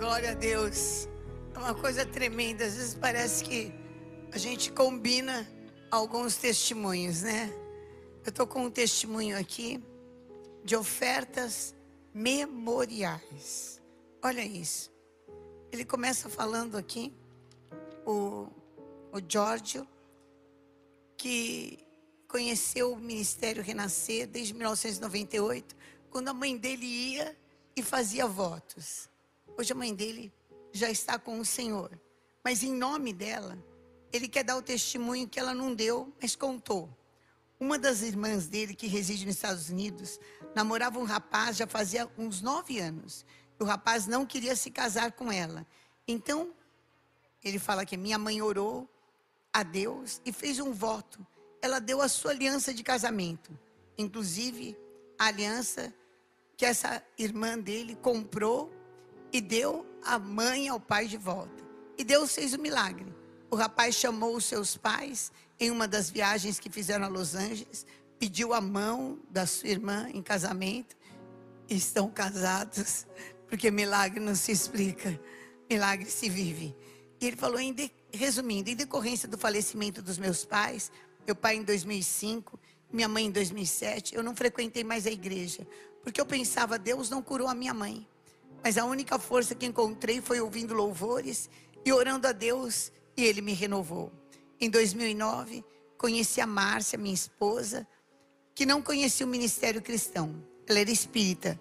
Glória a Deus. É uma coisa tremenda. Às vezes parece que a gente combina alguns testemunhos, né? Eu estou com um testemunho aqui de ofertas memoriais. Olha isso. Ele começa falando aqui, o, o Giorgio, que conheceu o Ministério Renascer desde 1998, quando a mãe dele ia e fazia votos. Hoje a mãe dele já está com o Senhor. Mas em nome dela, ele quer dar o testemunho que ela não deu, mas contou. Uma das irmãs dele, que reside nos Estados Unidos, namorava um rapaz já fazia uns nove anos. O rapaz não queria se casar com ela. Então, ele fala que minha mãe orou a Deus e fez um voto. Ela deu a sua aliança de casamento. Inclusive, a aliança que essa irmã dele comprou e deu a mãe ao pai de volta. E Deus fez o um milagre. O rapaz chamou os seus pais em uma das viagens que fizeram a Los Angeles, pediu a mão da sua irmã em casamento e estão casados, porque milagre não se explica, milagre se vive. E ele falou, em de, resumindo, em decorrência do falecimento dos meus pais, meu pai em 2005, minha mãe em 2007, eu não frequentei mais a igreja, porque eu pensava, Deus não curou a minha mãe. Mas a única força que encontrei foi ouvindo louvores e orando a Deus, e Ele me renovou. Em 2009, conheci a Márcia, minha esposa, que não conhecia o ministério cristão. Ela era espírita,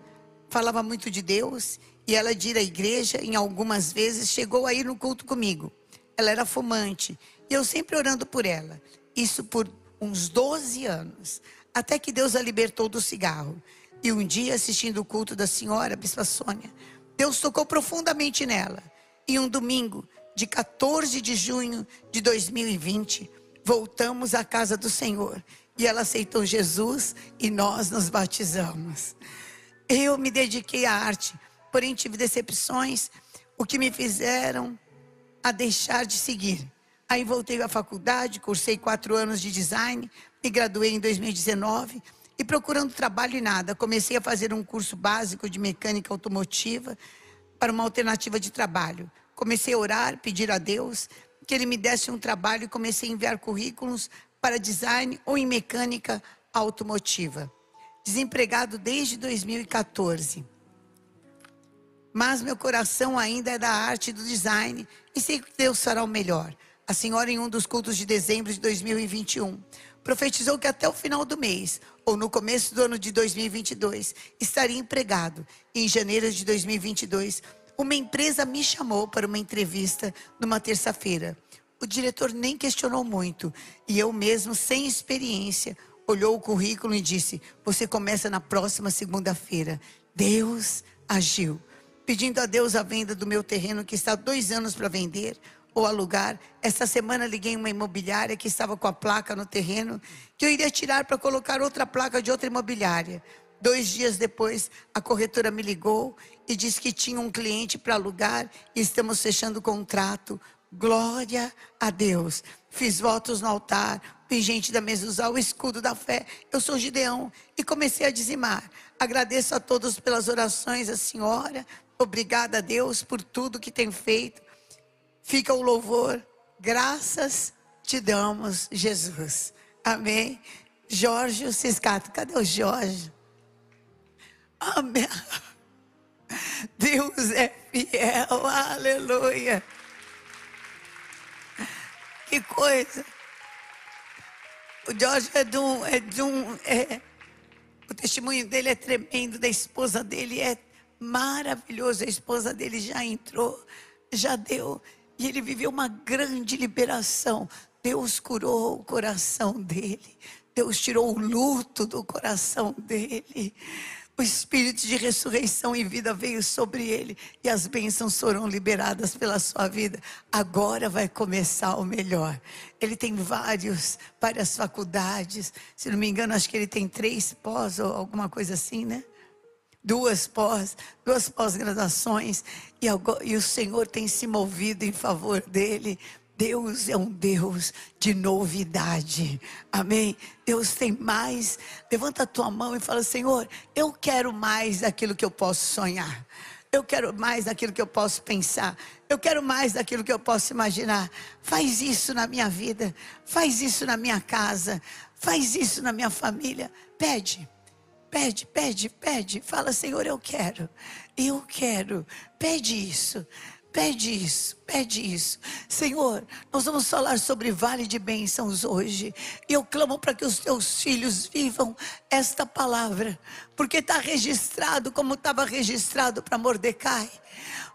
falava muito de Deus e ela de ir à igreja, em algumas vezes chegou a ir no culto comigo. Ela era fumante e eu sempre orando por ela. Isso por uns 12 anos, até que Deus a libertou do cigarro. E um dia, assistindo o culto da senhora, a Bispa Sônia, Deus tocou profundamente nela. E um domingo, de 14 de junho de 2020, voltamos à casa do Senhor. E ela aceitou Jesus e nós nos batizamos. Eu me dediquei à arte, porém tive decepções, o que me fizeram a deixar de seguir. Aí voltei à faculdade, cursei quatro anos de design, me graduei em 2019 e procurando trabalho e nada, comecei a fazer um curso básico de mecânica automotiva para uma alternativa de trabalho. Comecei a orar, pedir a Deus que Ele me desse um trabalho e comecei a enviar currículos para design ou em mecânica automotiva. Desempregado desde 2014. Mas meu coração ainda é da arte do design e sei que Deus fará o melhor. A senhora, em um dos cultos de dezembro de 2021, profetizou que até o final do mês, ou no começo do ano de 2022, estaria empregado. E em janeiro de 2022, uma empresa me chamou para uma entrevista numa terça-feira. O diretor nem questionou muito, e eu mesmo, sem experiência, olhou o currículo e disse: Você começa na próxima segunda-feira. Deus agiu. Pedindo a Deus a venda do meu terreno, que está dois anos para vender, ou alugar. Essa semana liguei uma imobiliária que estava com a placa no terreno, que eu iria tirar para colocar outra placa de outra imobiliária. Dois dias depois, a corretora me ligou e disse que tinha um cliente para alugar e estamos fechando o contrato. Glória a Deus. Fiz votos no altar, vi gente da mesa usar o escudo da fé. Eu sou Gideão e comecei a dizimar. Agradeço a todos pelas orações, a senhora. Obrigada a Deus por tudo que tem feito fica o louvor. Graças te damos, Jesus. Amém. Jorge Ciscato, cadê o Jorge? Amém. Deus é fiel, aleluia. Que coisa. O Jorge é de um. É de um é, o testemunho dele é tremendo, da esposa dele é maravilhoso. A esposa dele já entrou, já deu e ele viveu uma grande liberação. Deus curou o coração dele. Deus tirou o luto do coração dele. O espírito de ressurreição e vida veio sobre ele e as bênçãos foram liberadas pela sua vida. Agora vai começar o melhor. Ele tem vários, várias faculdades. Se não me engano, acho que ele tem três pós ou alguma coisa assim, né? Duas pós, duas pós-graduações, e, e o Senhor tem se movido em favor dele. Deus é um Deus de novidade. Amém? Deus tem mais. Levanta a tua mão e fala: Senhor, eu quero mais daquilo que eu posso sonhar. Eu quero mais daquilo que eu posso pensar. Eu quero mais daquilo que eu posso imaginar. Faz isso na minha vida. Faz isso na minha casa. Faz isso na minha família. Pede. Pede, pede, pede. Fala, Senhor, eu quero. Eu quero. Pede isso. Pede isso, pede isso. Senhor, nós vamos falar sobre vale de bênçãos hoje. Eu clamo para que os teus filhos vivam esta palavra, porque está registrado como estava registrado para Mordecai.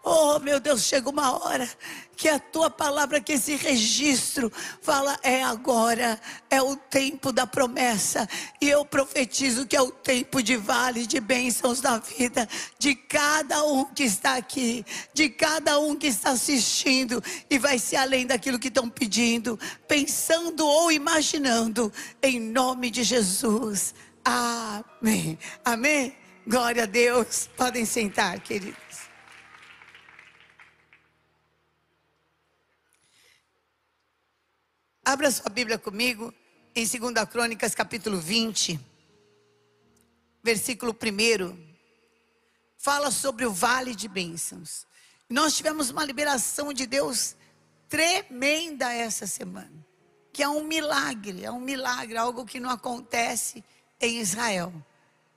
Oh, meu Deus, chega uma hora que a tua palavra, que esse registro fala é agora, é o tempo da promessa. E eu profetizo que é o tempo de vale de bênçãos na vida de cada um que está aqui, de cada um que está assistindo e vai ser além daquilo que estão pedindo, pensando ou imaginando, em nome de Jesus. Amém. Amém. Glória a Deus. Podem sentar, querido. Abra sua Bíblia comigo em 2 Crônicas, capítulo 20, versículo 1. Fala sobre o vale de bênçãos. Nós tivemos uma liberação de Deus tremenda essa semana, que é um milagre, é um milagre, algo que não acontece em Israel.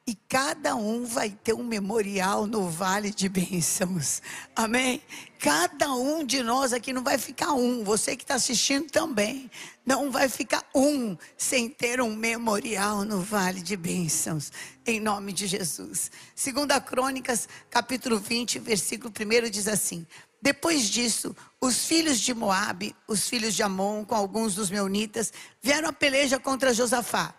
E cada um vai ter um memorial no vale de bênçãos. Amém? Cada um de nós aqui não vai ficar um. Você que está assistindo também. Não vai ficar um sem ter um memorial no vale de bênçãos. Em nome de Jesus. Segunda Crônicas, capítulo 20, versículo 1 diz assim. Depois disso, os filhos de Moabe, os filhos de Amon, com alguns dos meunitas, vieram a peleja contra Josafá.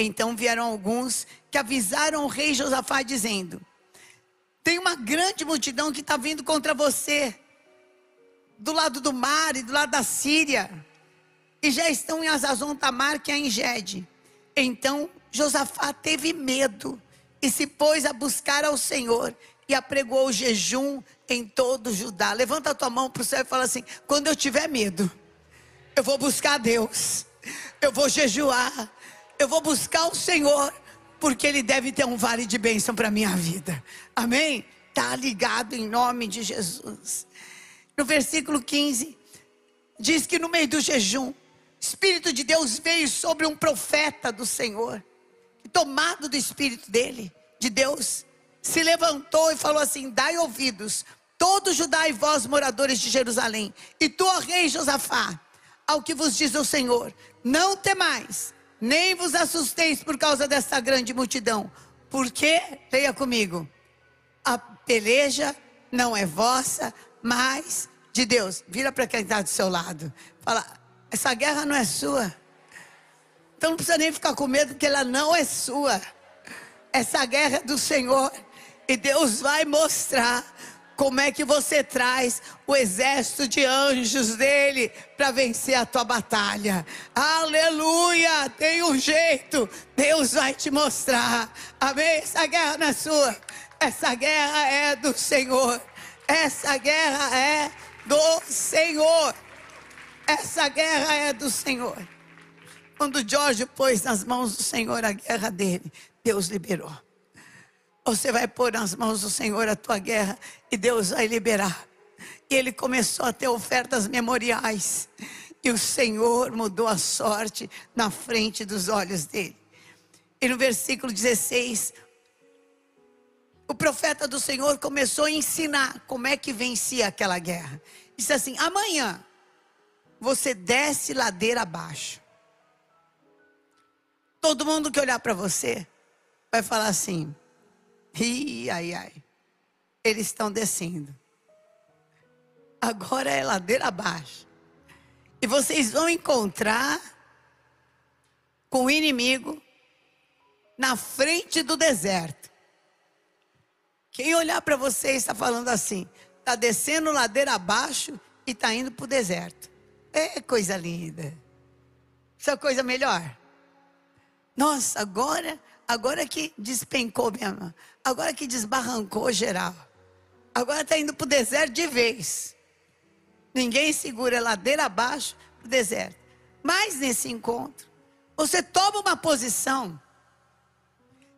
Então vieram alguns que avisaram o rei Josafá dizendo: Tem uma grande multidão que está vindo contra você, do lado do mar e do lado da Síria, e já estão em Azazon Tamar, que é em Gede. Então Josafá teve medo e se pôs a buscar ao Senhor e apregou o jejum em todo Judá. Levanta a tua mão para o céu e fala assim: quando eu tiver medo, eu vou buscar a Deus, eu vou jejuar, eu vou buscar o Senhor, porque Ele deve ter um vale de bênção para a minha vida. Amém? Está ligado em nome de Jesus. No versículo 15, diz que no meio do jejum, Espírito de Deus veio sobre um profeta do Senhor, tomado do Espírito dele, de Deus, se levantou e falou assim: Dai ouvidos, todo Judá e vós, moradores de Jerusalém, e tu, ó rei Josafá, ao que vos diz o Senhor: Não temais nem vos assusteis por causa desta grande multidão, porque, leia comigo, a peleja não é vossa, mas de Deus. Vira para quem está do seu lado. Fala, essa guerra não é sua. Então não precisa nem ficar com medo, porque ela não é sua. Essa guerra é do Senhor. E Deus vai mostrar como é que você traz o exército de anjos dele para vencer a tua batalha? Aleluia! Tem um jeito, Deus vai te mostrar. Amém? Essa guerra não é sua, essa guerra é do Senhor. Essa guerra é do Senhor. Essa guerra é do Senhor. Quando Jorge pôs nas mãos do Senhor a guerra dele, Deus liberou. Você vai pôr nas mãos do Senhor a tua guerra e Deus vai liberar. E ele começou a ter ofertas memoriais. E o Senhor mudou a sorte na frente dos olhos dele. E no versículo 16, o profeta do Senhor começou a ensinar como é que vencia aquela guerra. Disse assim: amanhã você desce ladeira abaixo. Todo mundo que olhar para você vai falar assim: Ih, ai, ai. Eles estão descendo. Agora é ladeira abaixo. E vocês vão encontrar com o inimigo na frente do deserto. Quem olhar para vocês está falando assim: está descendo ladeira abaixo e está indo para o deserto. É coisa linda. Isso é coisa melhor. Nossa, agora Agora que despencou mesmo. Agora que desbarrancou geral. Agora está indo para o deserto de vez. Ninguém segura ladeira abaixo para o deserto. Mas nesse encontro, você toma uma posição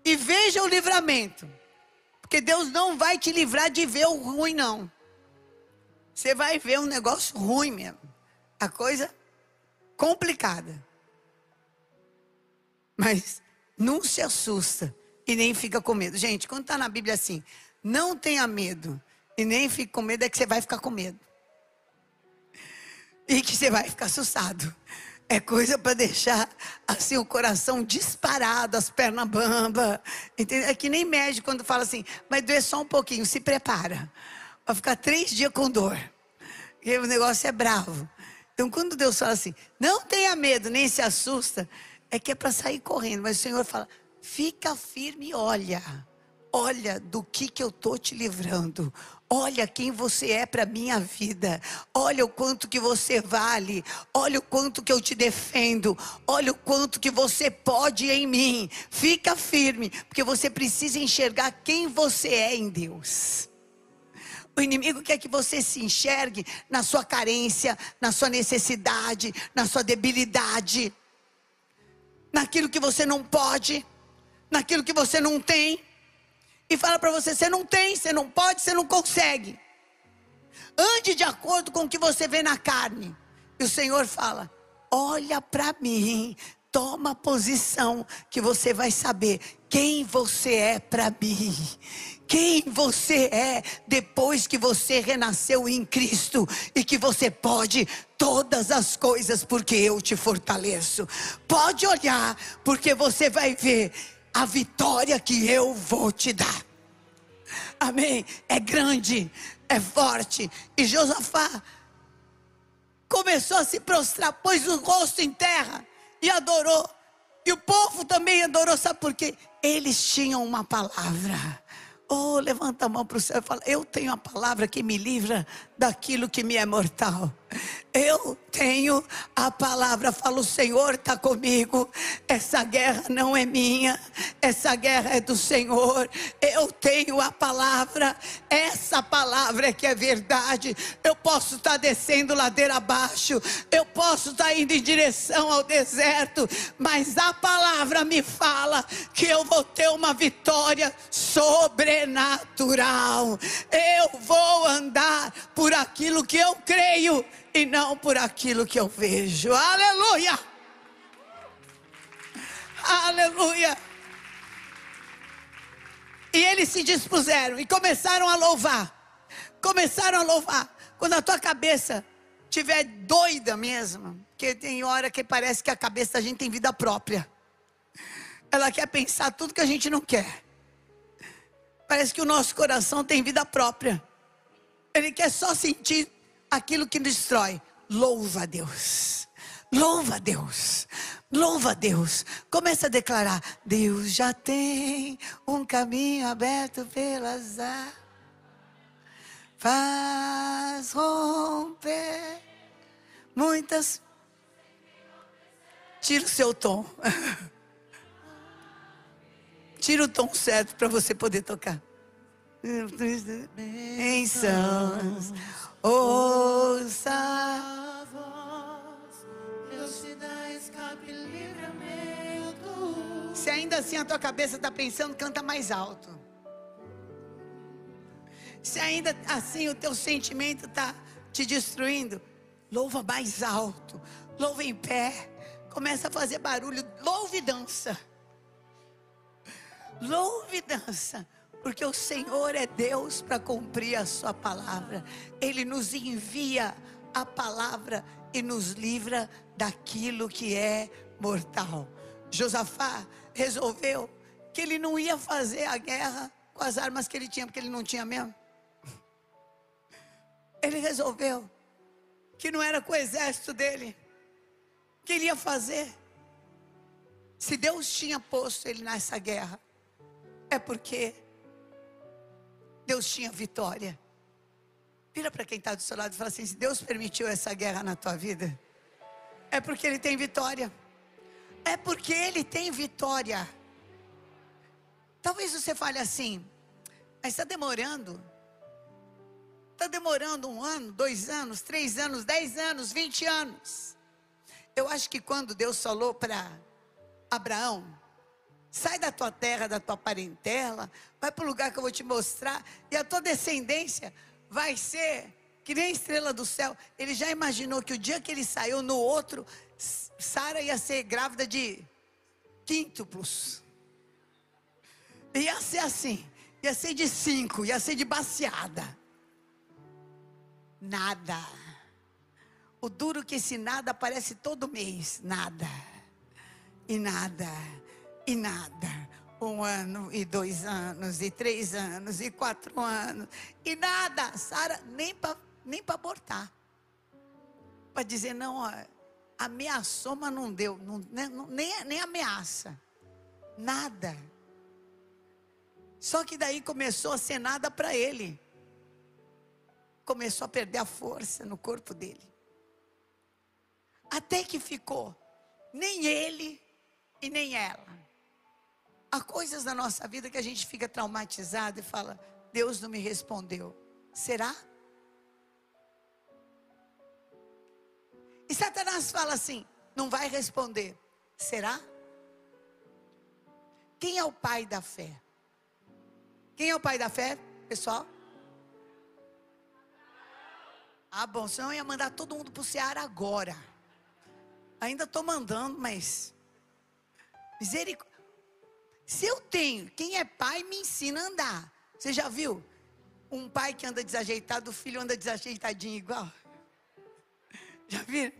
e veja o livramento. Porque Deus não vai te livrar de ver o ruim, não. Você vai ver um negócio ruim mesmo. A coisa complicada. Mas não se assusta e nem fica com medo. Gente, quando está na Bíblia assim, não tenha medo e nem fique com medo, é que você vai ficar com medo. E que você vai ficar assustado. É coisa para deixar assim o coração disparado, as pernas bamba. Entendeu? É que nem médico quando fala assim, vai doer só um pouquinho, se prepara. Vai ficar três dias com dor. E o negócio é bravo. Então quando Deus fala assim, não tenha medo, nem se assusta, é que é para sair correndo. Mas o Senhor fala, fica firme e olha. Olha do que, que eu estou te livrando. Olha quem você é para minha vida. Olha o quanto que você vale. Olha o quanto que eu te defendo. Olha o quanto que você pode em mim. Fica firme, porque você precisa enxergar quem você é em Deus. O inimigo quer que você se enxergue na sua carência, na sua necessidade, na sua debilidade, naquilo que você não pode, naquilo que você não tem e fala para você: você não tem, você não pode, você não consegue. Ande de acordo com o que você vê na carne. E o Senhor fala: olha para mim, toma posição, que você vai saber quem você é para mim. Quem você é depois que você renasceu em Cristo e que você pode todas as coisas porque eu te fortaleço. Pode olhar, porque você vai ver a vitória que eu vou te dar. Amém. É grande, é forte. E Josafá começou a se prostrar, pôs o rosto em terra e adorou. E o povo também adorou, sabe por quê? Eles tinham uma palavra. Oh, levanta a mão para o céu e fala: Eu tenho a palavra que me livra daquilo que me é mortal. Eu tenho a palavra, falo, o Senhor está comigo. Essa guerra não é minha, essa guerra é do Senhor. Eu tenho a palavra, essa palavra é que é verdade. Eu posso estar tá descendo ladeira abaixo, eu posso estar tá indo em direção ao deserto, mas a palavra me fala que eu vou ter uma vitória sobrenatural. Eu vou andar por aquilo que eu creio e não por aquilo que eu vejo. Aleluia! Aleluia! E eles se dispuseram e começaram a louvar. Começaram a louvar. Quando a tua cabeça estiver doida mesmo, porque tem hora que parece que a cabeça da gente tem vida própria. Ela quer pensar tudo que a gente não quer. Parece que o nosso coração tem vida própria. Ele quer só sentir aquilo que destrói. Louva a Deus. Louva a Deus. Louva a Deus. Começa a declarar: Deus já tem um caminho aberto pelas águas. Faz romper muitas. Tira o seu tom. Tira o tom certo para você poder tocar. Bênçãos Ouça a voz, Deus te dá escape livramento. Se ainda assim a tua cabeça está pensando, canta mais alto. Se ainda assim o teu sentimento está te destruindo, louva mais alto, louva em pé, começa a fazer barulho, louve e dança. Louve e dança. Porque o Senhor é Deus para cumprir a sua palavra. Ele nos envia a palavra e nos livra daquilo que é mortal. Josafá resolveu que ele não ia fazer a guerra com as armas que ele tinha, porque ele não tinha mesmo. Ele resolveu que não era com o exército dele que ele ia fazer. Se Deus tinha posto ele nessa guerra, é porque Deus tinha vitória. Vira para quem está do seu lado e fala assim: se Deus permitiu essa guerra na tua vida, é porque Ele tem vitória. É porque Ele tem vitória. Talvez você fale assim, mas está demorando. Está demorando um ano, dois anos, três anos, dez anos, vinte anos. Eu acho que quando Deus falou para Abraão, Sai da tua terra, da tua parentela, vai para o lugar que eu vou te mostrar, e a tua descendência vai ser que nem a estrela do céu. Ele já imaginou que o dia que ele saiu no outro, Sara ia ser grávida de quíntuplos. Ia ser assim, ia ser de cinco, ia ser de baseada. Nada. O duro que esse nada aparece todo mês. Nada. E nada. E nada. Um ano, e dois anos, e três anos, e quatro anos. E nada. Sara, nem para nem abortar. Para dizer, não, ó, ameaçou, mas não deu. Né, não, nem, nem ameaça. Nada. Só que daí começou a ser nada para ele. Começou a perder a força no corpo dele. Até que ficou nem ele e nem ela. Há coisas na nossa vida que a gente fica traumatizado e fala: Deus não me respondeu. Será? E Satanás fala assim: não vai responder. Será? Quem é o pai da fé? Quem é o pai da fé, pessoal? Ah, bom, senão eu ia mandar todo mundo para o Ceará agora. Ainda estou mandando, mas. Misericórdia. Se eu tenho, quem é pai me ensina a andar. Você já viu? Um pai que anda desajeitado, o filho anda desajeitadinho igual. Já viram?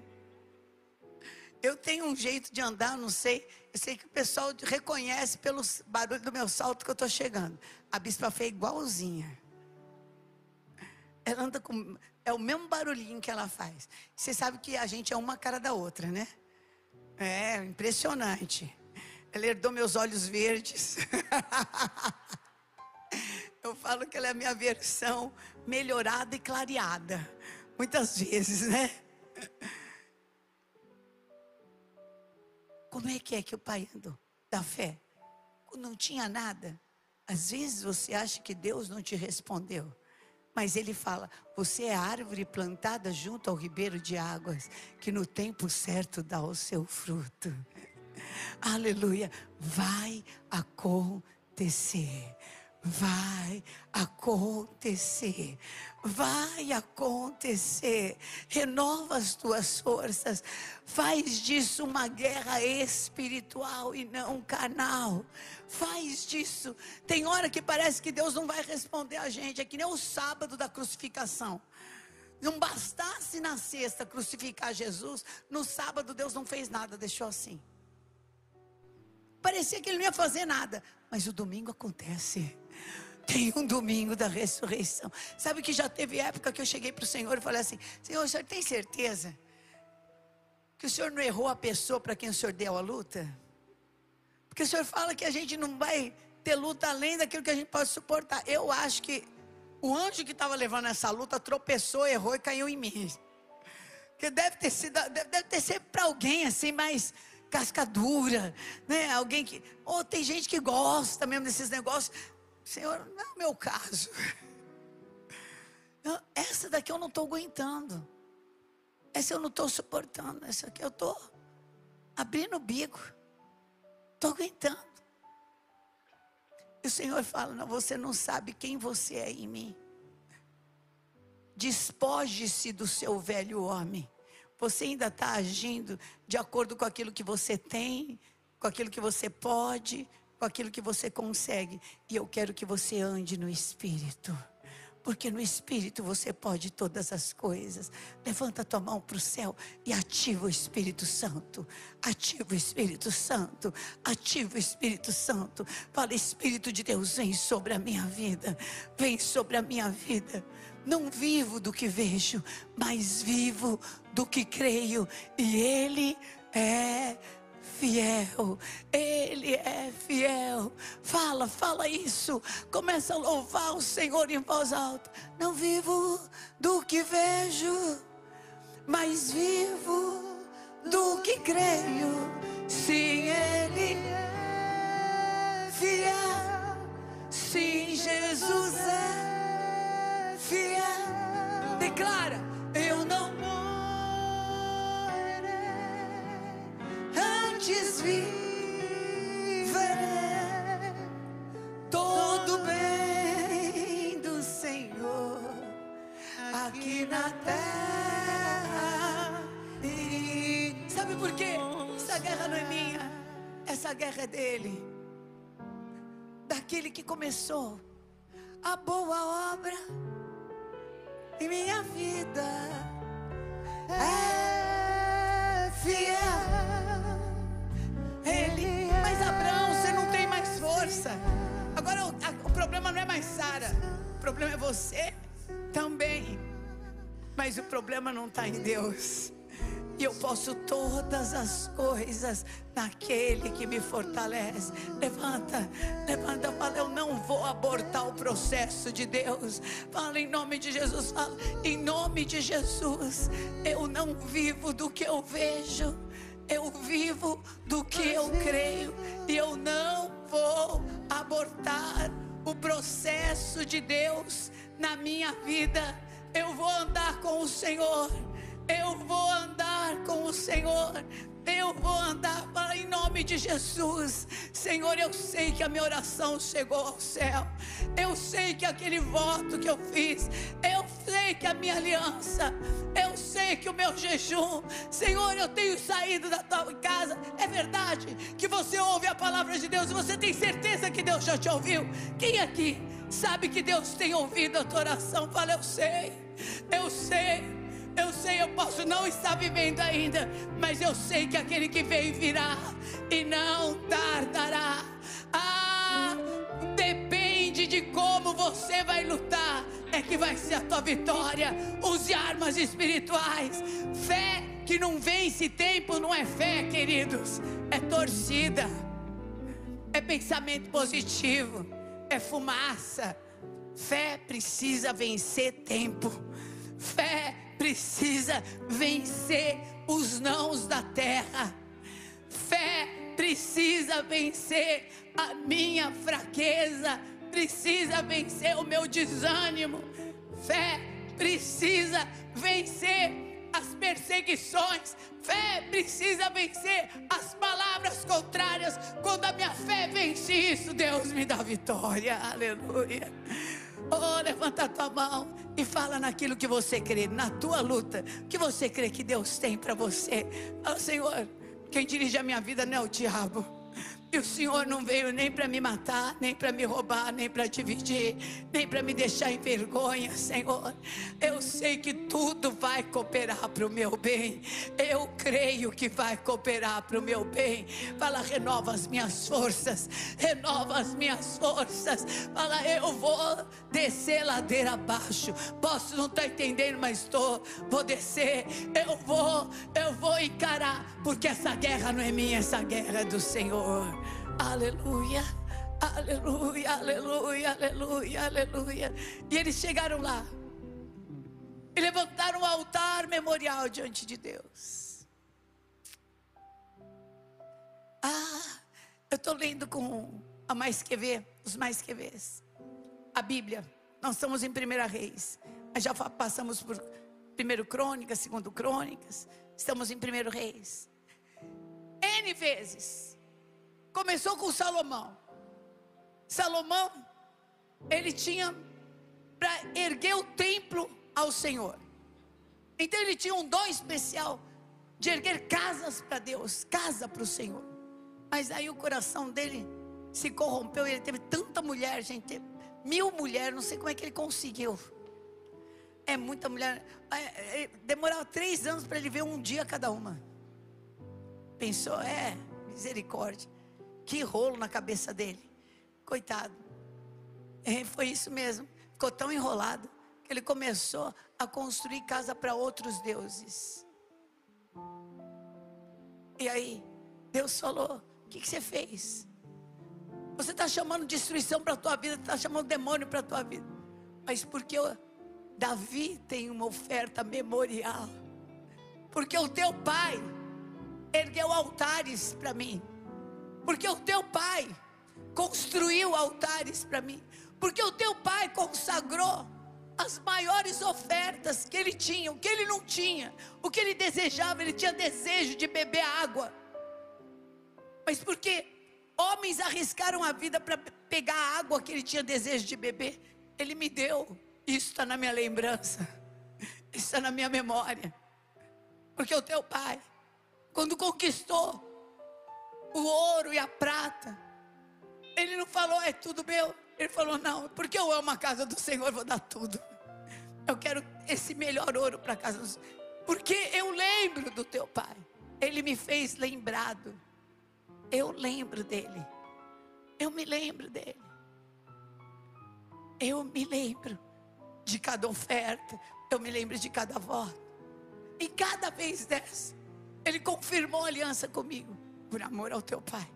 Eu tenho um jeito de andar, não sei. Eu sei que o pessoal reconhece pelo barulho do meu salto que eu estou chegando. A bispa Fê igualzinha. Ela anda com. É o mesmo barulhinho que ela faz. Você sabe que a gente é uma cara da outra, né? É, impressionante. Ela herdou meus olhos verdes. eu falo que ela é a minha versão melhorada e clareada. Muitas vezes, né? Como é que é que o pai andou da fé? Não tinha nada. Às vezes você acha que Deus não te respondeu. Mas ele fala: Você é árvore plantada junto ao ribeiro de águas, que no tempo certo dá o seu fruto. Aleluia. Vai acontecer vai acontecer. Vai acontecer. Renova as tuas forças. Faz disso uma guerra espiritual e não carnal. Faz disso. Tem hora que parece que Deus não vai responder a gente. É que nem o sábado da crucificação. Não bastasse na sexta crucificar Jesus, no sábado Deus não fez nada, deixou assim. Parecia que ele não ia fazer nada, mas o domingo acontece. Tem um domingo da ressurreição. Sabe que já teve época que eu cheguei para o Senhor e falei assim: Senhor, o senhor tem certeza que o senhor não errou a pessoa para quem o senhor deu a luta? Porque o senhor fala que a gente não vai ter luta além daquilo que a gente pode suportar. Eu acho que o anjo que estava levando essa luta tropeçou, errou e caiu em mim. Que deve ter sido, deve, deve ter sido para alguém assim mais cascadura, né? Alguém que, ou oh, tem gente que gosta mesmo desses negócios. Senhor, não é o meu caso. essa daqui eu não estou aguentando. Essa eu não estou suportando. Essa aqui eu estou abrindo o bico. Estou aguentando. E o Senhor fala: Não, você não sabe quem você é em mim. Despoje-se do seu velho homem. Você ainda está agindo de acordo com aquilo que você tem, com aquilo que você pode, com aquilo que você consegue. E eu quero que você ande no Espírito. Porque no Espírito você pode todas as coisas. Levanta tua mão para o céu e ativa o Espírito Santo. Ativa o Espírito Santo. Ativa o Espírito Santo. Fala, Espírito de Deus, vem sobre a minha vida. Vem sobre a minha vida. Não vivo do que vejo, mas vivo do que creio. E Ele é fiel, Ele é fiel. Fala, fala isso. Começa a louvar o Senhor em voz alta. Não vivo do que vejo, mas vivo do que creio. Sim, Ele é fiel. Sim, Jesus é Declara: Eu não morrerei, antes viverei. Todo bem do Senhor aqui na terra. E sabe por quê? Essa guerra não é minha, essa guerra é dele. Daquele que começou a boa obra em minha vida. É fiel. Ele, mas Abraão, você não tem mais força. Agora o, a, o problema não é mais Sara, o problema é você também. Mas o problema não está em Deus. E eu posso todas as coisas naquele que me fortalece. Levanta, levanta, fala, eu não vou abortar o processo de Deus. Fala em nome de Jesus, fala em nome de Jesus. Eu não vivo do que eu vejo. Eu vivo do que eu creio e eu não vou abortar o processo de Deus na minha vida. Eu vou andar com o Senhor. Eu vou andar com o Senhor. Eu vou andar para em nome de Jesus. Senhor, eu sei que a minha oração chegou ao céu. Eu sei que aquele voto que eu fiz, eu sei que a minha aliança, eu sei que o meu jejum, Senhor, eu tenho saído da tua casa. É verdade que você ouve a palavra de Deus e você tem certeza que Deus já te ouviu. Quem aqui sabe que Deus tem ouvido a tua oração? Fala, eu sei. Eu sei. Eu sei, eu posso não estar vivendo ainda, mas eu sei que aquele que vem virá e não tardará. Ah, depende de como você vai lutar, é que vai ser a tua vitória. Use armas espirituais. Fé que não vence tempo não é fé, queridos, é torcida, é pensamento positivo, é fumaça. Fé precisa vencer tempo. Fé precisa vencer os nãos da terra. Fé precisa vencer a minha fraqueza, precisa vencer o meu desânimo. Fé precisa vencer as perseguições. Fé precisa vencer as palavras contrárias. Quando a minha fé vence isso, Deus me dá vitória. Aleluia. Oh, levanta a tua mão fala naquilo que você crê, na tua luta, que você crê que Deus tem para você. Oh, Senhor, quem dirige a minha vida não é o diabo. E o Senhor não veio nem para me matar, nem para me roubar, nem para dividir, nem para me deixar em vergonha, Senhor. Eu sei que tudo vai cooperar para o meu bem. Eu creio que vai cooperar para o meu bem. Fala, renova as minhas forças, renova as minhas forças. Fala, eu vou descer ladeira abaixo. Posso não estar tá entendendo, mas estou. Vou descer. Eu vou, eu vou encarar, porque essa guerra não é minha, essa guerra é do Senhor. Aleluia. Aleluia, aleluia, aleluia, aleluia. E eles chegaram lá. E levantaram um altar memorial diante de Deus. Ah, eu estou lendo com a mais que ver, os mais que vês. A Bíblia. Nós estamos em Primeira Reis. Mas já passamos por Primeiro Crônicas, Segundo Crônicas. Estamos em Primeiro Reis. N vezes Começou com Salomão. Salomão, ele tinha para erguer o templo ao Senhor. Então ele tinha um dom especial de erguer casas para Deus, casa para o Senhor. Mas aí o coração dele se corrompeu, ele teve tanta mulher, gente, mil mulheres, não sei como é que ele conseguiu. É muita mulher. É, é, demorava três anos para ele ver um dia cada uma. Pensou, é, misericórdia. Que rolo na cabeça dele. Coitado. É, foi isso mesmo. Ficou tão enrolado que ele começou a construir casa para outros deuses. E aí, Deus falou: O que, que você fez? Você está chamando destruição para a tua vida, está chamando demônio para a tua vida. Mas porque eu, Davi tem uma oferta memorial. Porque o teu pai ergueu altares para mim. Porque o teu pai construiu altares para mim. Porque o teu pai consagrou as maiores ofertas que ele tinha, o que ele não tinha, o que ele desejava, ele tinha desejo de beber água. Mas porque homens arriscaram a vida para pegar a água que ele tinha desejo de beber, ele me deu. Isso está na minha lembrança. está na minha memória. Porque o teu pai, quando conquistou o ouro e a prata, ele não falou, é tudo meu. Ele falou, não, porque eu amo a casa do Senhor, vou dar tudo. Eu quero esse melhor ouro para a casa do Senhor. Porque eu lembro do teu pai. Ele me fez lembrado. Eu lembro dele. Eu me lembro dele. Eu me lembro de cada oferta. Eu me lembro de cada voto. E cada vez dessa, ele confirmou a aliança comigo. Por amor ao teu pai.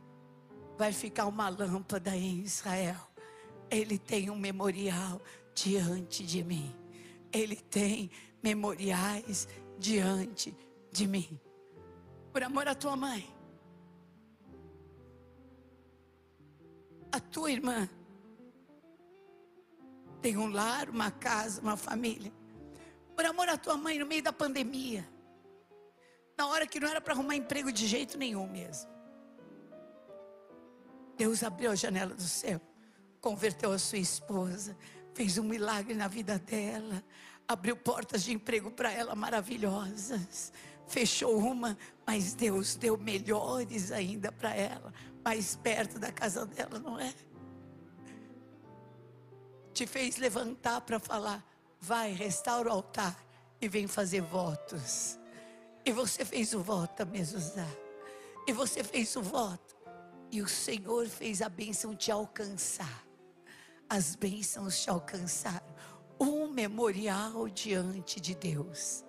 Vai ficar uma lâmpada em Israel. Ele tem um memorial diante de mim. Ele tem memoriais diante de mim. Por amor à tua mãe. A tua irmã tem um lar, uma casa, uma família. Por amor à tua mãe, no meio da pandemia, na hora que não era para arrumar emprego de jeito nenhum mesmo. Deus abriu a janela do céu, converteu a sua esposa, fez um milagre na vida dela, abriu portas de emprego para ela maravilhosas. Fechou uma, mas Deus deu melhores ainda para ela, mais perto da casa dela, não é? te fez levantar para falar: vai, restaura o altar e vem fazer votos. E você fez o voto a. E você fez o voto. E o Senhor fez a bênção te alcançar. As bênçãos te alcançaram. Um memorial diante de Deus.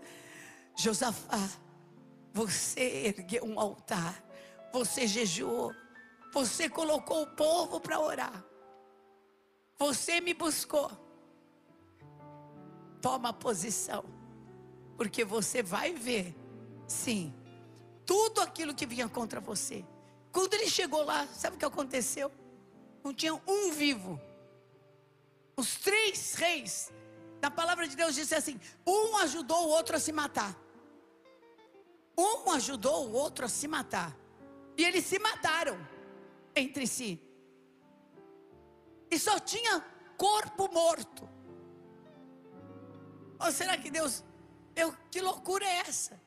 Josafá, você ergueu um altar. Você jejuou. Você colocou o povo para orar. Você me buscou. Toma posição. Porque você vai ver, sim, tudo aquilo que vinha contra você. Quando ele chegou lá, sabe o que aconteceu? Não tinha um vivo. Os três reis, na palavra de Deus, disse assim: um ajudou o outro a se matar. Um ajudou o outro a se matar. E eles se mataram entre si e só tinha corpo morto. Ou será que Deus, eu, que loucura é essa?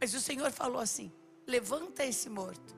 Mas o Senhor falou assim: levanta esse morto,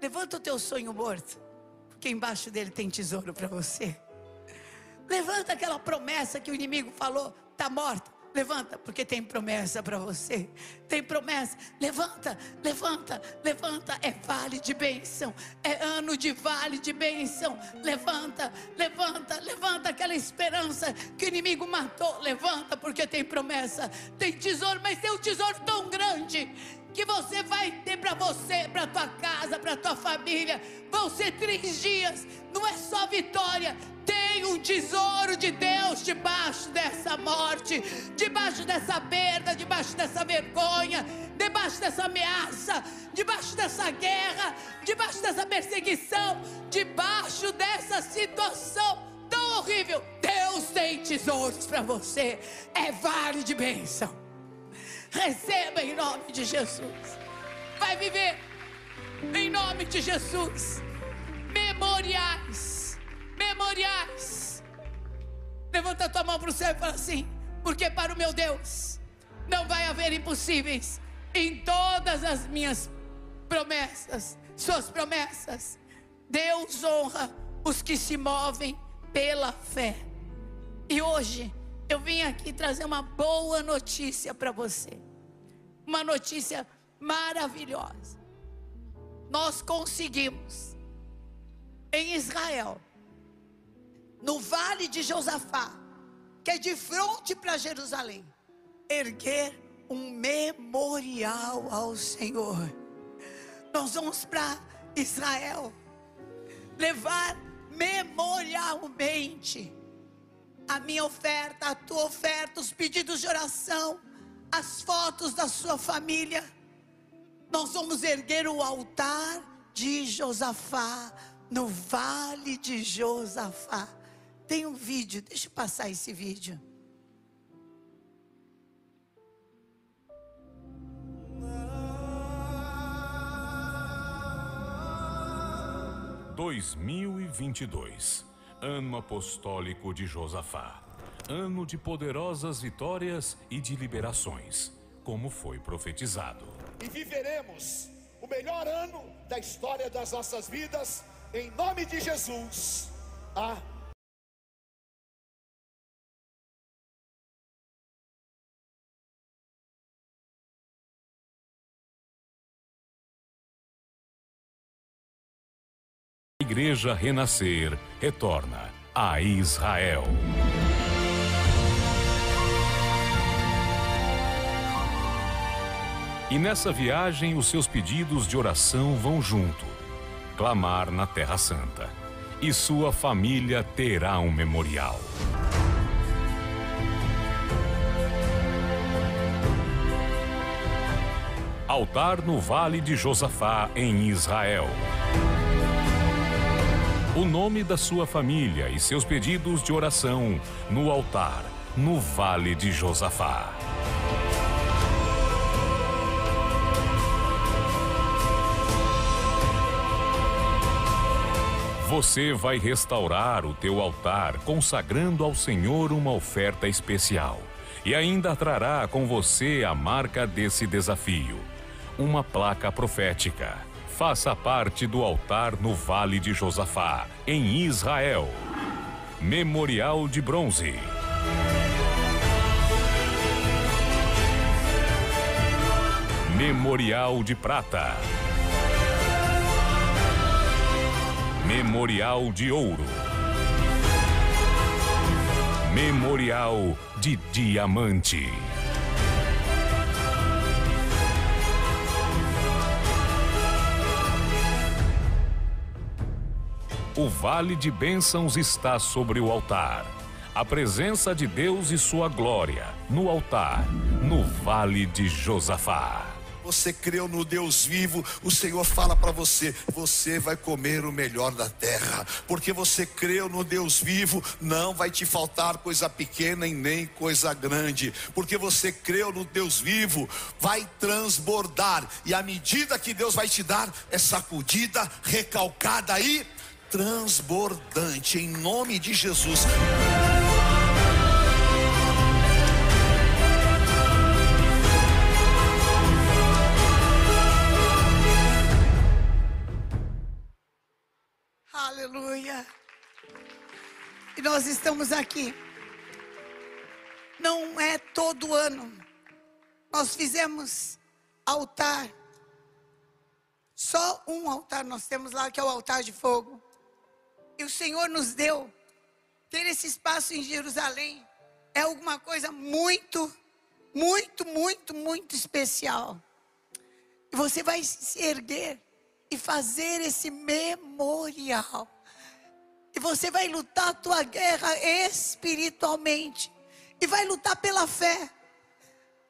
levanta o teu sonho morto, porque embaixo dele tem tesouro para você. Levanta aquela promessa que o inimigo falou, está morta. Levanta, porque tem promessa para você. Tem promessa. Levanta, levanta, levanta. É vale de bênção. É ano de vale de bênção. Levanta, levanta, levanta aquela esperança que o inimigo matou. Levanta, porque tem promessa. Tem tesouro, mas tem um tesouro tão grande que você vai ter para você, para tua casa, para tua família. Vão ser três dias. Não é só vitória, tem um tesouro de Deus debaixo dessa morte, debaixo dessa perda, debaixo dessa vergonha, debaixo dessa ameaça, debaixo dessa guerra, debaixo dessa perseguição, debaixo dessa situação tão horrível. Deus tem tesouros para você. É vale de bênção. Receba em nome de Jesus. Vai viver em nome de Jesus. Memoriais memoriais. Levanta tua mão para o céu e fala assim: porque para o meu Deus não vai haver impossíveis em todas as minhas promessas, suas promessas. Deus honra os que se movem pela fé. E hoje eu vim aqui trazer uma boa notícia para você. Uma notícia maravilhosa. Nós conseguimos em Israel no vale de Josafá, que é de frente para Jerusalém, erguer um memorial ao Senhor. Nós vamos para Israel levar memorialmente a minha oferta, a tua oferta, os pedidos de oração, as fotos da sua família. Nós vamos erguer o altar de Josafá, no vale de Josafá. Tem um vídeo, deixa eu passar esse vídeo. Dois mil e vinte e dois, ano apostólico de Josafá. ano de poderosas vitórias e de liberações, como foi profetizado. E viveremos o melhor ano da história das nossas vidas, em nome de Jesus. Amém. Igreja Renascer retorna a Israel. E nessa viagem, os seus pedidos de oração vão junto. Clamar na Terra Santa. E sua família terá um memorial. Altar no Vale de Josafá, em Israel o nome da sua família e seus pedidos de oração no altar, no Vale de Josafá. Você vai restaurar o teu altar, consagrando ao Senhor uma oferta especial. E ainda trará com você a marca desse desafio: uma placa profética Faça parte do altar no Vale de Josafá, em Israel. Memorial de Bronze. Memorial de Prata. Memorial de Ouro. Memorial de Diamante. O vale de bênçãos está sobre o altar. A presença de Deus e sua glória no altar, no vale de Josafá. Você creu no Deus vivo, o Senhor fala para você: você vai comer o melhor da terra, porque você creu no Deus vivo, não vai te faltar coisa pequena e nem coisa grande, porque você creu no Deus vivo, vai transbordar, e a medida que Deus vai te dar é sacudida, recalcada e transbordante, em nome de Jesus. Aleluia. E nós estamos aqui. Não é todo ano. Nós fizemos altar. Só um altar nós temos lá, que é o altar de fogo que o Senhor nos deu, ter esse espaço em Jerusalém, é alguma coisa muito, muito, muito, muito especial. E você vai se erguer e fazer esse memorial. E você vai lutar a tua guerra espiritualmente. E vai lutar pela fé.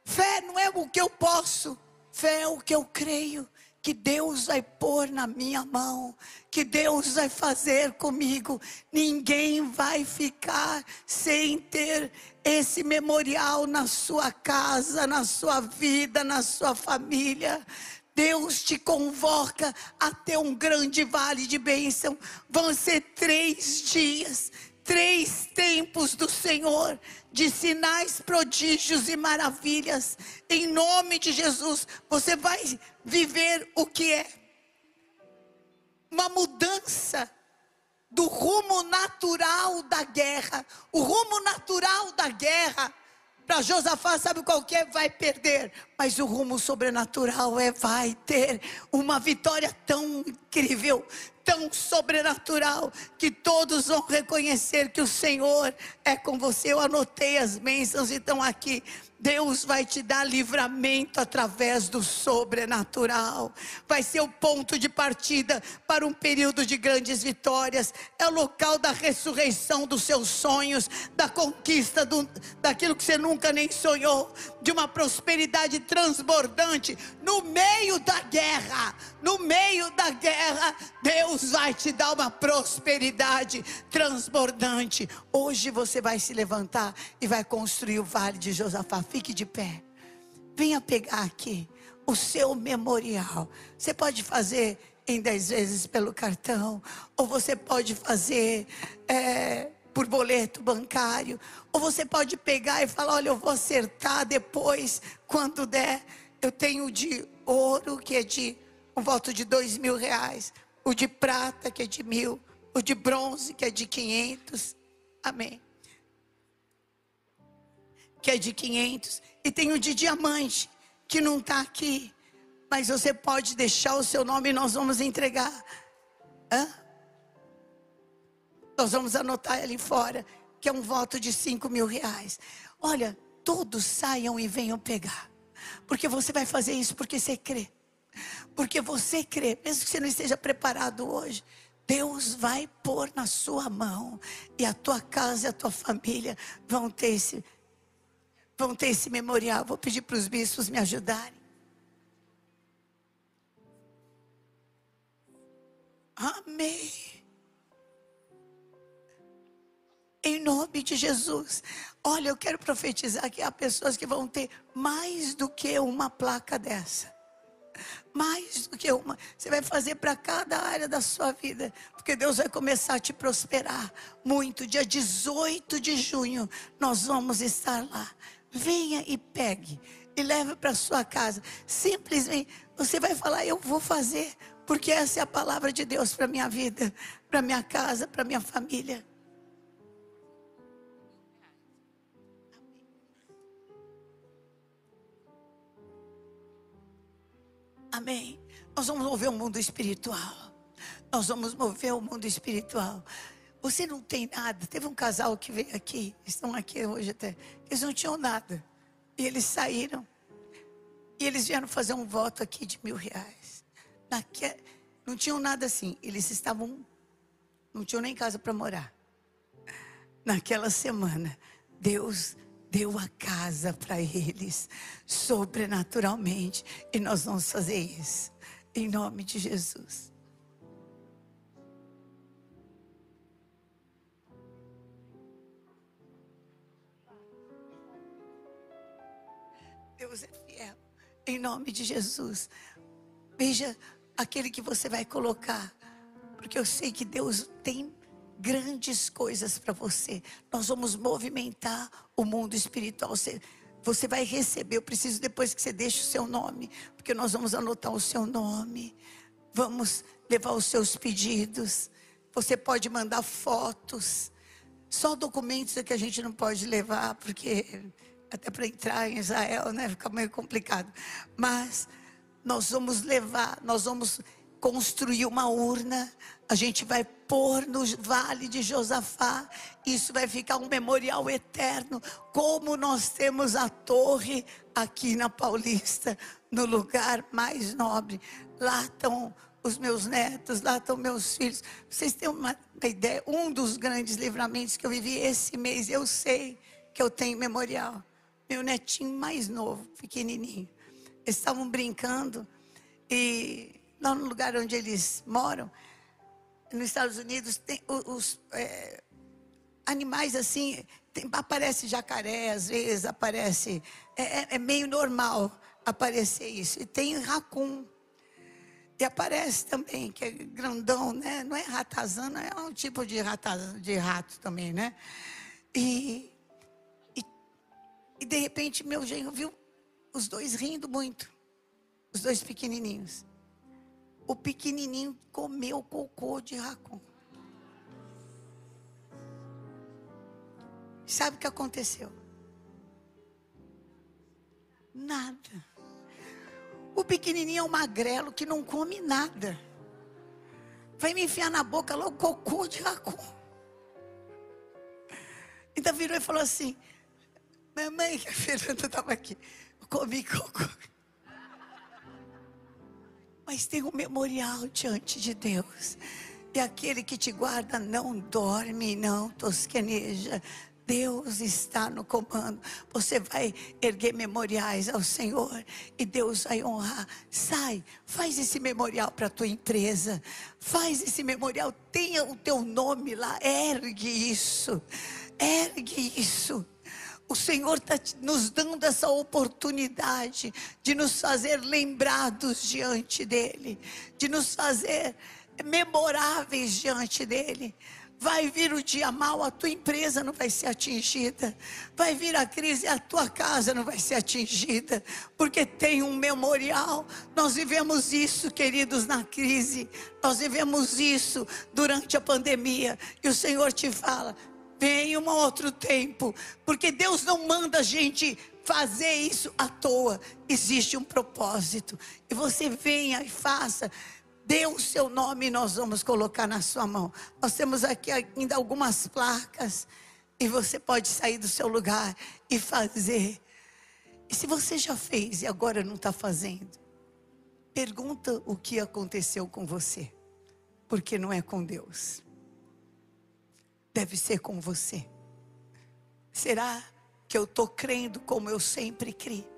Fé não é o que eu posso, fé é o que eu creio que Deus vai pôr na minha mão, que Deus vai fazer comigo. Ninguém vai ficar sem ter esse memorial na sua casa, na sua vida, na sua família. Deus te convoca a ter um grande vale de bênção. Vão ser três dias, três tempos do Senhor de sinais, prodígios e maravilhas. Em nome de Jesus, você vai viver o que é uma mudança do rumo natural da guerra. O rumo natural da guerra para Josafá, sabe qual que é? Vai perder. Mas o rumo sobrenatural é vai ter uma vitória tão incrível, tão sobrenatural, que todos vão reconhecer que o Senhor é com você. Eu anotei as bênçãos e estão aqui. Deus vai te dar livramento através do sobrenatural. Vai ser o ponto de partida para um período de grandes vitórias. É o local da ressurreição dos seus sonhos, da conquista do, daquilo que você nunca nem sonhou, de uma prosperidade transbordante no meio da guerra. No meio da guerra, Deus vai te dar uma prosperidade transbordante. Hoje você vai se levantar e vai construir o vale de Josafá Fique de pé. Venha pegar aqui o seu memorial. Você pode fazer em dez vezes pelo cartão, ou você pode fazer é, por boleto bancário. Ou você pode pegar e falar: olha, eu vou acertar depois, quando der. Eu tenho de ouro, que é de um voto de dois mil reais. O de prata, que é de mil. O de bronze, que é de quinhentos. Amém. Que é de quinhentos. E tem o de diamante, que não está aqui. Mas você pode deixar o seu nome e nós vamos entregar. Hã? Nós vamos anotar ali fora, que é um voto de 5 mil reais. Olha, todos saiam e venham pegar. Porque você vai fazer isso porque você crê. Porque você crê, mesmo que você não esteja preparado hoje, Deus vai pôr na sua mão e a tua casa e a tua família vão ter esse vão ter esse memorial. Vou pedir para os bispos me ajudarem. Amém. Em nome de Jesus. Olha, eu quero profetizar que há pessoas que vão ter mais do que uma placa dessa. Mais do que uma. Você vai fazer para cada área da sua vida. Porque Deus vai começar a te prosperar muito. Dia 18 de junho, nós vamos estar lá. Venha e pegue. E leve para sua casa. Simplesmente, você vai falar: Eu vou fazer. Porque essa é a palavra de Deus para minha vida, para minha casa, para minha família. Amém. Nós vamos mover o mundo espiritual. Nós vamos mover o mundo espiritual. Você não tem nada. Teve um casal que veio aqui, estão aqui hoje até. Eles não tinham nada. E eles saíram. E eles vieram fazer um voto aqui de mil reais. Naque... Não tinham nada assim. Eles estavam. Não tinham nem casa para morar. Naquela semana, Deus deu a casa para eles, sobrenaturalmente. E nós vamos fazer isso, em nome de Jesus. Em nome de Jesus. Veja aquele que você vai colocar, porque eu sei que Deus tem grandes coisas para você. Nós vamos movimentar o mundo espiritual. Você, você vai receber. Eu preciso depois que você deixe o seu nome, porque nós vamos anotar o seu nome. Vamos levar os seus pedidos. Você pode mandar fotos. Só documentos é que a gente não pode levar, porque até para entrar em Israel, né, fica meio complicado. Mas nós vamos levar, nós vamos construir uma urna, a gente vai pôr no vale de Josafá, isso vai ficar um memorial eterno, como nós temos a torre aqui na Paulista, no lugar mais nobre. Lá estão os meus netos, lá estão meus filhos. Vocês têm uma, uma ideia? Um dos grandes livramentos que eu vivi esse mês, eu sei que eu tenho memorial. Meu netinho mais novo, pequenininho. Eles estavam brincando e lá no lugar onde eles moram, nos Estados Unidos, tem os é, animais assim, tem, aparece jacaré, às vezes aparece, é, é, é, meio normal aparecer isso. E tem racun. E aparece também, que é grandão, né? Não é ratazana, é um tipo de, ratazana, de rato também, né? E, e, e de repente meu genro viu os dois rindo muito. Os dois pequenininhos o pequenininho comeu cocô de racun. Sabe o que aconteceu? Nada. O pequenininho é um magrelo que não come nada. Vai me enfiar na boca logo cocô de racun. Então virou e falou assim: Mamãe, a Fernanda estava aqui, comi cocô mas tem um memorial diante de Deus. E aquele que te guarda não dorme, não tosqueneja. Deus está no comando. Você vai erguer memoriais ao Senhor e Deus vai honrar. Sai, faz esse memorial para a tua empresa. Faz esse memorial, tenha o teu nome lá. Ergue isso. Ergue isso. O Senhor está nos dando essa oportunidade de nos fazer lembrados diante dEle, de nos fazer memoráveis diante dEle. Vai vir o dia mal, a tua empresa não vai ser atingida. Vai vir a crise, a tua casa não vai ser atingida. Porque tem um memorial. Nós vivemos isso, queridos, na crise. Nós vivemos isso durante a pandemia. E o Senhor te fala: vem um outro tempo. Porque Deus não manda a gente fazer isso à toa. Existe um propósito. E você venha e faça. Dê o seu nome e nós vamos colocar na sua mão. Nós temos aqui ainda algumas placas. E você pode sair do seu lugar e fazer. E se você já fez e agora não está fazendo, pergunta o que aconteceu com você. Porque não é com Deus. Deve ser com você. Será que eu estou crendo como eu sempre criei?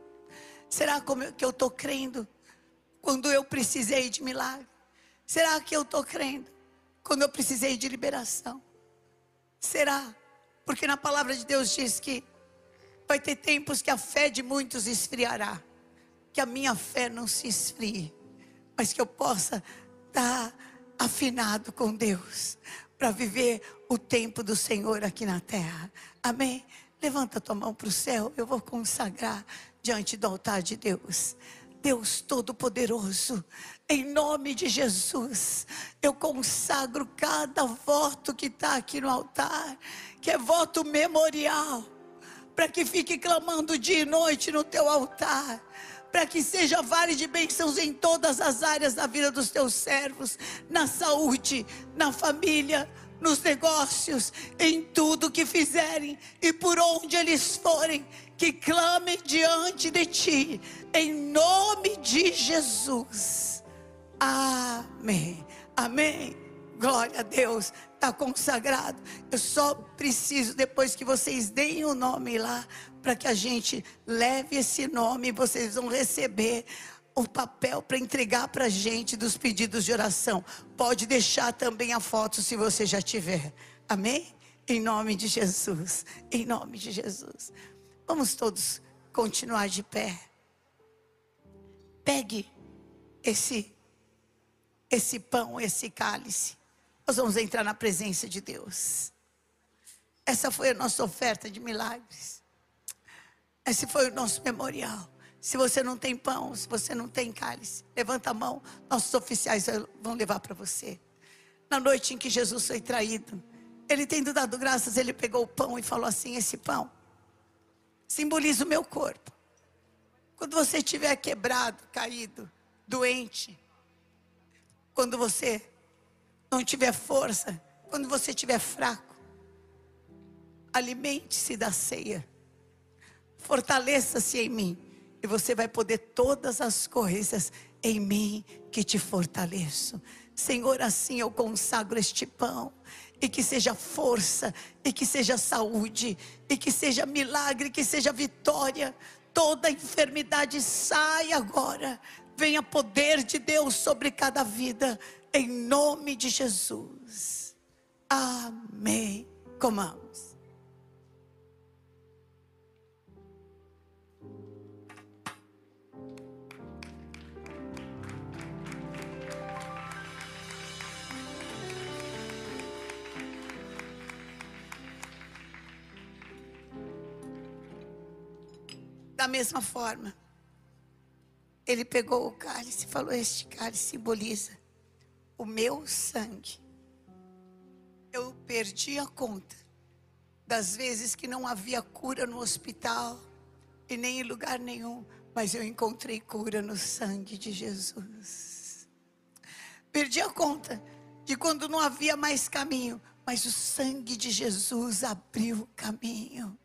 Será que eu estou crendo quando eu precisei de milagre? Será que eu estou crendo quando eu precisei de liberação? Será? Porque na palavra de Deus diz que vai ter tempos que a fé de muitos esfriará. Que a minha fé não se esfrie, mas que eu possa estar afinado com Deus para viver o tempo do Senhor aqui na terra. Amém? Levanta tua mão para o céu, eu vou consagrar diante do altar de Deus. Deus Todo-Poderoso, em nome de Jesus, eu consagro cada voto que está aqui no altar, que é voto memorial, para que fique clamando dia e noite no teu altar para que seja vale de bênçãos em todas as áreas da vida dos teus servos, na saúde, na família, nos negócios, em tudo que fizerem e por onde eles forem, que clamem diante de ti, em nome de Jesus. Amém. Amém. Glória a Deus. Está consagrado. Eu só preciso, depois que vocês deem o nome lá, para que a gente leve esse nome, vocês vão receber o papel para entregar para a gente dos pedidos de oração. Pode deixar também a foto se você já tiver. Amém? Em nome de Jesus. Em nome de Jesus. Vamos todos continuar de pé. Pegue esse esse pão, esse cálice. Nós vamos entrar na presença de Deus. Essa foi a nossa oferta de milagres. Esse foi o nosso memorial. Se você não tem pão, se você não tem cálice, levanta a mão, nossos oficiais vão levar para você. Na noite em que Jesus foi traído, ele tendo dado graças, ele pegou o pão e falou assim: Esse pão simboliza o meu corpo. Quando você estiver quebrado, caído, doente, quando você não tiver força, quando você estiver fraco, alimente-se da ceia, fortaleça-se em mim e você vai poder todas as coisas em mim que te fortaleço. Senhor, assim eu consagro este pão. E que seja força, e que seja saúde, e que seja milagre, que seja vitória. Toda enfermidade sai agora. Venha poder de Deus sobre cada vida, em nome de Jesus. Amém. Comamos. Da mesma forma, ele pegou o cálice e falou: Este cálice simboliza o meu sangue. Eu perdi a conta das vezes que não havia cura no hospital e nem em lugar nenhum, mas eu encontrei cura no sangue de Jesus. Perdi a conta de quando não havia mais caminho, mas o sangue de Jesus abriu o caminho.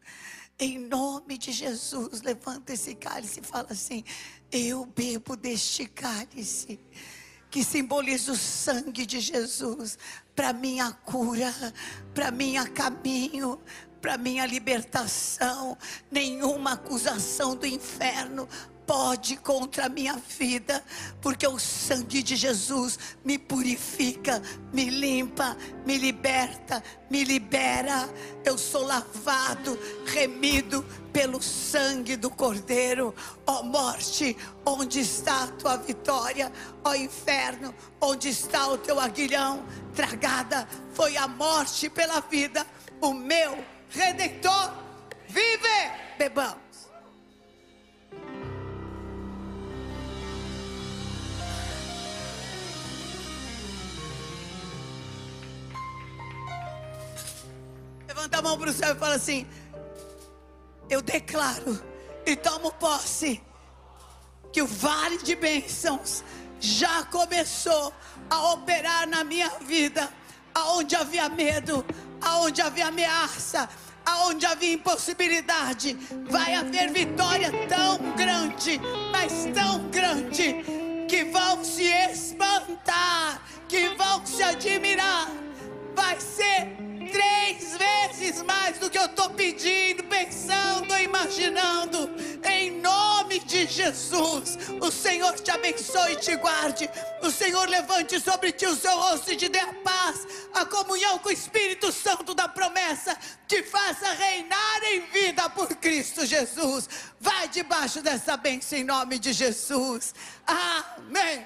Em nome de Jesus, levanta esse cálice e fala assim: Eu bebo deste cálice que simboliza o sangue de Jesus para minha cura, para minha caminho, para minha libertação. Nenhuma acusação do inferno pode contra a minha vida, porque o sangue de Jesus me purifica, me limpa, me liberta, me libera. Eu sou lavado, remido pelo sangue do Cordeiro. Ó oh morte, onde está a tua vitória? Ó oh inferno, onde está o teu aguilhão? Tragada foi a morte pela vida, o meu redentor vive. Bebamos. Levanta a mão para o céu e fala assim: Eu declaro e tomo posse que o vale de bênçãos já começou a operar na minha vida, aonde havia medo, aonde havia ameaça, aonde havia impossibilidade, vai haver vitória tão grande, mas tão grande, que vão se espantar, que vão se admirar. Vai ser três vezes mais do que eu estou pedindo, pensando, imaginando. Em nome de Jesus, o Senhor te abençoe e te guarde. O Senhor levante sobre ti o seu rosto e te dê a paz, a comunhão com o Espírito Santo da promessa, te faça reinar em vida por Cristo Jesus. Vai debaixo dessa bênção em nome de Jesus. Amém.